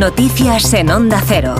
Noticias en Onda Cero.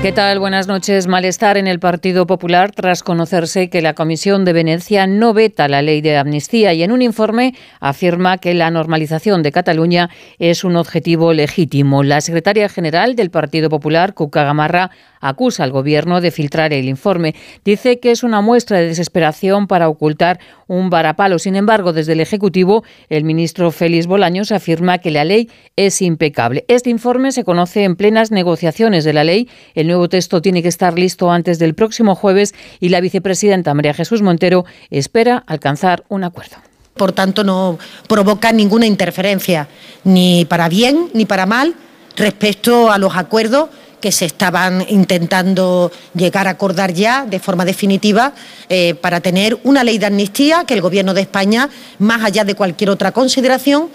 ¿Qué tal? Buenas noches. Malestar en el Partido Popular tras conocerse que la Comisión de Venecia no veta la ley de amnistía y en un informe afirma que la normalización de Cataluña es un objetivo legítimo. La secretaria general del Partido Popular, Cuca Gamarra, acusa al Gobierno de filtrar el informe. Dice que es una muestra de desesperación para ocultar un varapalo. Sin embargo, desde el Ejecutivo, el ministro Félix Bolaños afirma que la ley es impecable. Este informe se conoce en plenas negociaciones de la ley. El nuevo texto tiene que estar listo antes del próximo jueves y la vicepresidenta María Jesús Montero espera alcanzar un acuerdo. Por tanto, no provoca ninguna interferencia, ni para bien ni para mal, respecto a los acuerdos que se estaban intentando llegar a acordar ya de forma definitiva eh, para tener una ley de amnistía que el Gobierno de España, más allá de cualquier otra consideración,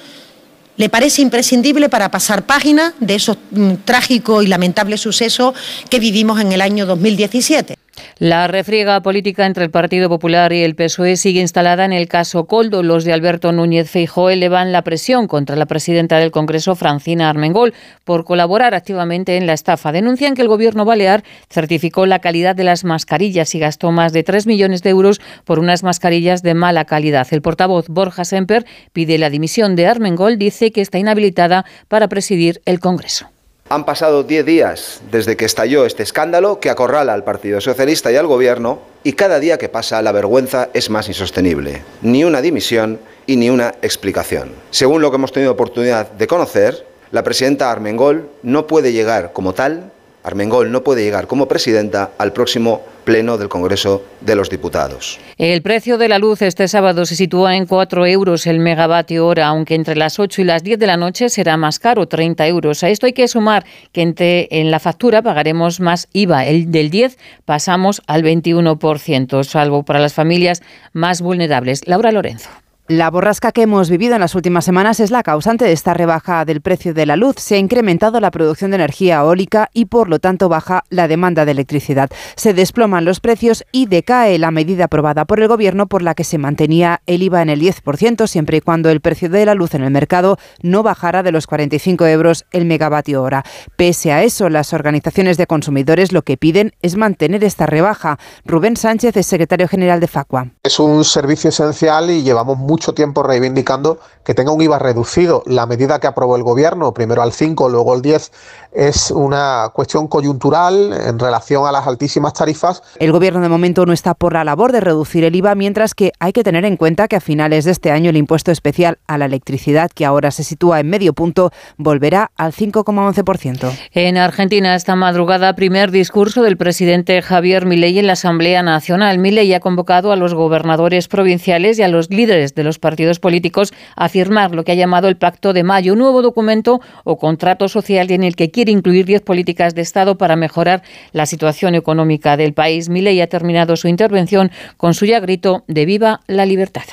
le parece imprescindible para pasar página de esos mm, trágicos y lamentables sucesos que vivimos en el año 2017. La refriega política entre el Partido Popular y el PSOE sigue instalada en el caso Coldo. Los de Alberto Núñez Feijóo elevan la presión contra la presidenta del Congreso, Francina Armengol, por colaborar activamente en la estafa. Denuncian que el gobierno balear certificó la calidad de las mascarillas y gastó más de 3 millones de euros por unas mascarillas de mala calidad. El portavoz Borja Semper pide la dimisión de Armengol, dice que está inhabilitada para presidir el Congreso. Han pasado 10 días desde que estalló este escándalo que acorrala al Partido Socialista y al Gobierno y cada día que pasa la vergüenza es más insostenible. Ni una dimisión y ni una explicación. Según lo que hemos tenido oportunidad de conocer, la presidenta Armengol no puede llegar como tal Armengol no puede llegar como presidenta al próximo Pleno del Congreso de los Diputados. El precio de la luz este sábado se sitúa en 4 euros el megavatio hora, aunque entre las 8 y las 10 de la noche será más caro, 30 euros. A esto hay que sumar que en la factura pagaremos más IVA. El del 10 pasamos al 21%, salvo para las familias más vulnerables. Laura Lorenzo. La borrasca que hemos vivido en las últimas semanas es la causante de esta rebaja del precio de la luz. Se ha incrementado la producción de energía eólica y por lo tanto baja la demanda de electricidad. Se desploman los precios y decae la medida aprobada por el Gobierno por la que se mantenía el IVA en el 10% siempre y cuando el precio de la luz en el mercado no bajara de los 45 euros el megavatio hora. Pese a eso, las organizaciones de consumidores lo que piden es mantener esta rebaja. Rubén Sánchez es secretario general de Facua. Es un servicio esencial y llevamos mucho tiempo reivindicando que tenga un IVA reducido. La medida que aprobó el gobierno, primero al 5, luego al 10, es una cuestión coyuntural en relación a las altísimas tarifas. El gobierno de momento no está por la labor de reducir el IVA, mientras que hay que tener en cuenta que a finales de este año el impuesto especial a la electricidad, que ahora se sitúa en medio punto, volverá al 5,11%. En Argentina esta madrugada primer discurso del presidente Javier Milei en la Asamblea Nacional. Milei ha convocado a los gobernadores provinciales y a los líderes de los partidos políticos a firmar lo que ha llamado el Pacto de Mayo, un nuevo documento o contrato social en el que quiere incluir 10 políticas de Estado para mejorar la situación económica del país. Milei ha terminado su intervención con su ya grito de viva la libertad.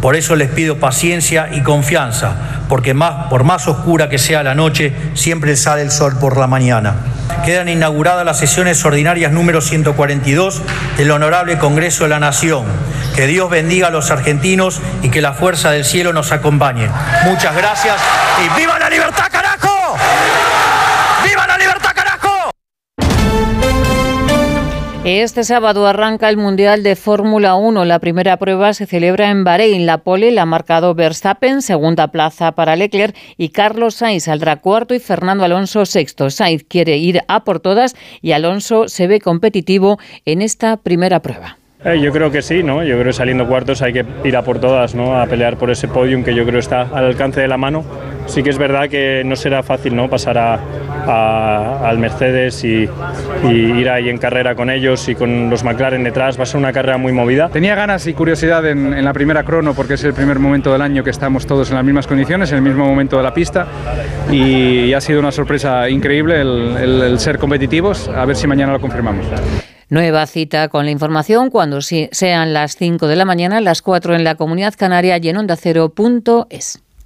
Por eso les pido paciencia y confianza, porque más, por más oscura que sea la noche, siempre sale el sol por la mañana. Quedan inauguradas las sesiones ordinarias número 142 del Honorable Congreso de la Nación. Que Dios bendiga a los argentinos y que la fuerza del cielo nos acompañe. Muchas gracias y ¡viva la libertad, carajo! Este sábado arranca el Mundial de Fórmula 1. La primera prueba se celebra en Bahrein. La pole la ha marcado Verstappen, segunda plaza para Leclerc y Carlos Sainz saldrá cuarto y Fernando Alonso sexto. Sainz quiere ir a por todas y Alonso se ve competitivo en esta primera prueba. Eh, yo creo que sí, ¿no? Yo creo que saliendo cuartos hay que ir a por todas, ¿no? A pelear por ese podium que yo creo está al alcance de la mano. Sí que es verdad que no será fácil, ¿no? Pasar a, a- al Mercedes y, y ir ahí en carrera con ellos y con los McLaren detrás. Va a ser una carrera muy movida. Tenía ganas y curiosidad en, en la primera crono porque es el primer momento del año que estamos todos en las mismas condiciones, en el mismo momento de la pista y, ha sido una sorpresa increíble el, el- el ser competitivos. A ver si mañana lo confirmamos. Nueva cita con la información cuando sean las 5 de la mañana, las 4 en la Comunidad Canaria y en ondacero.es.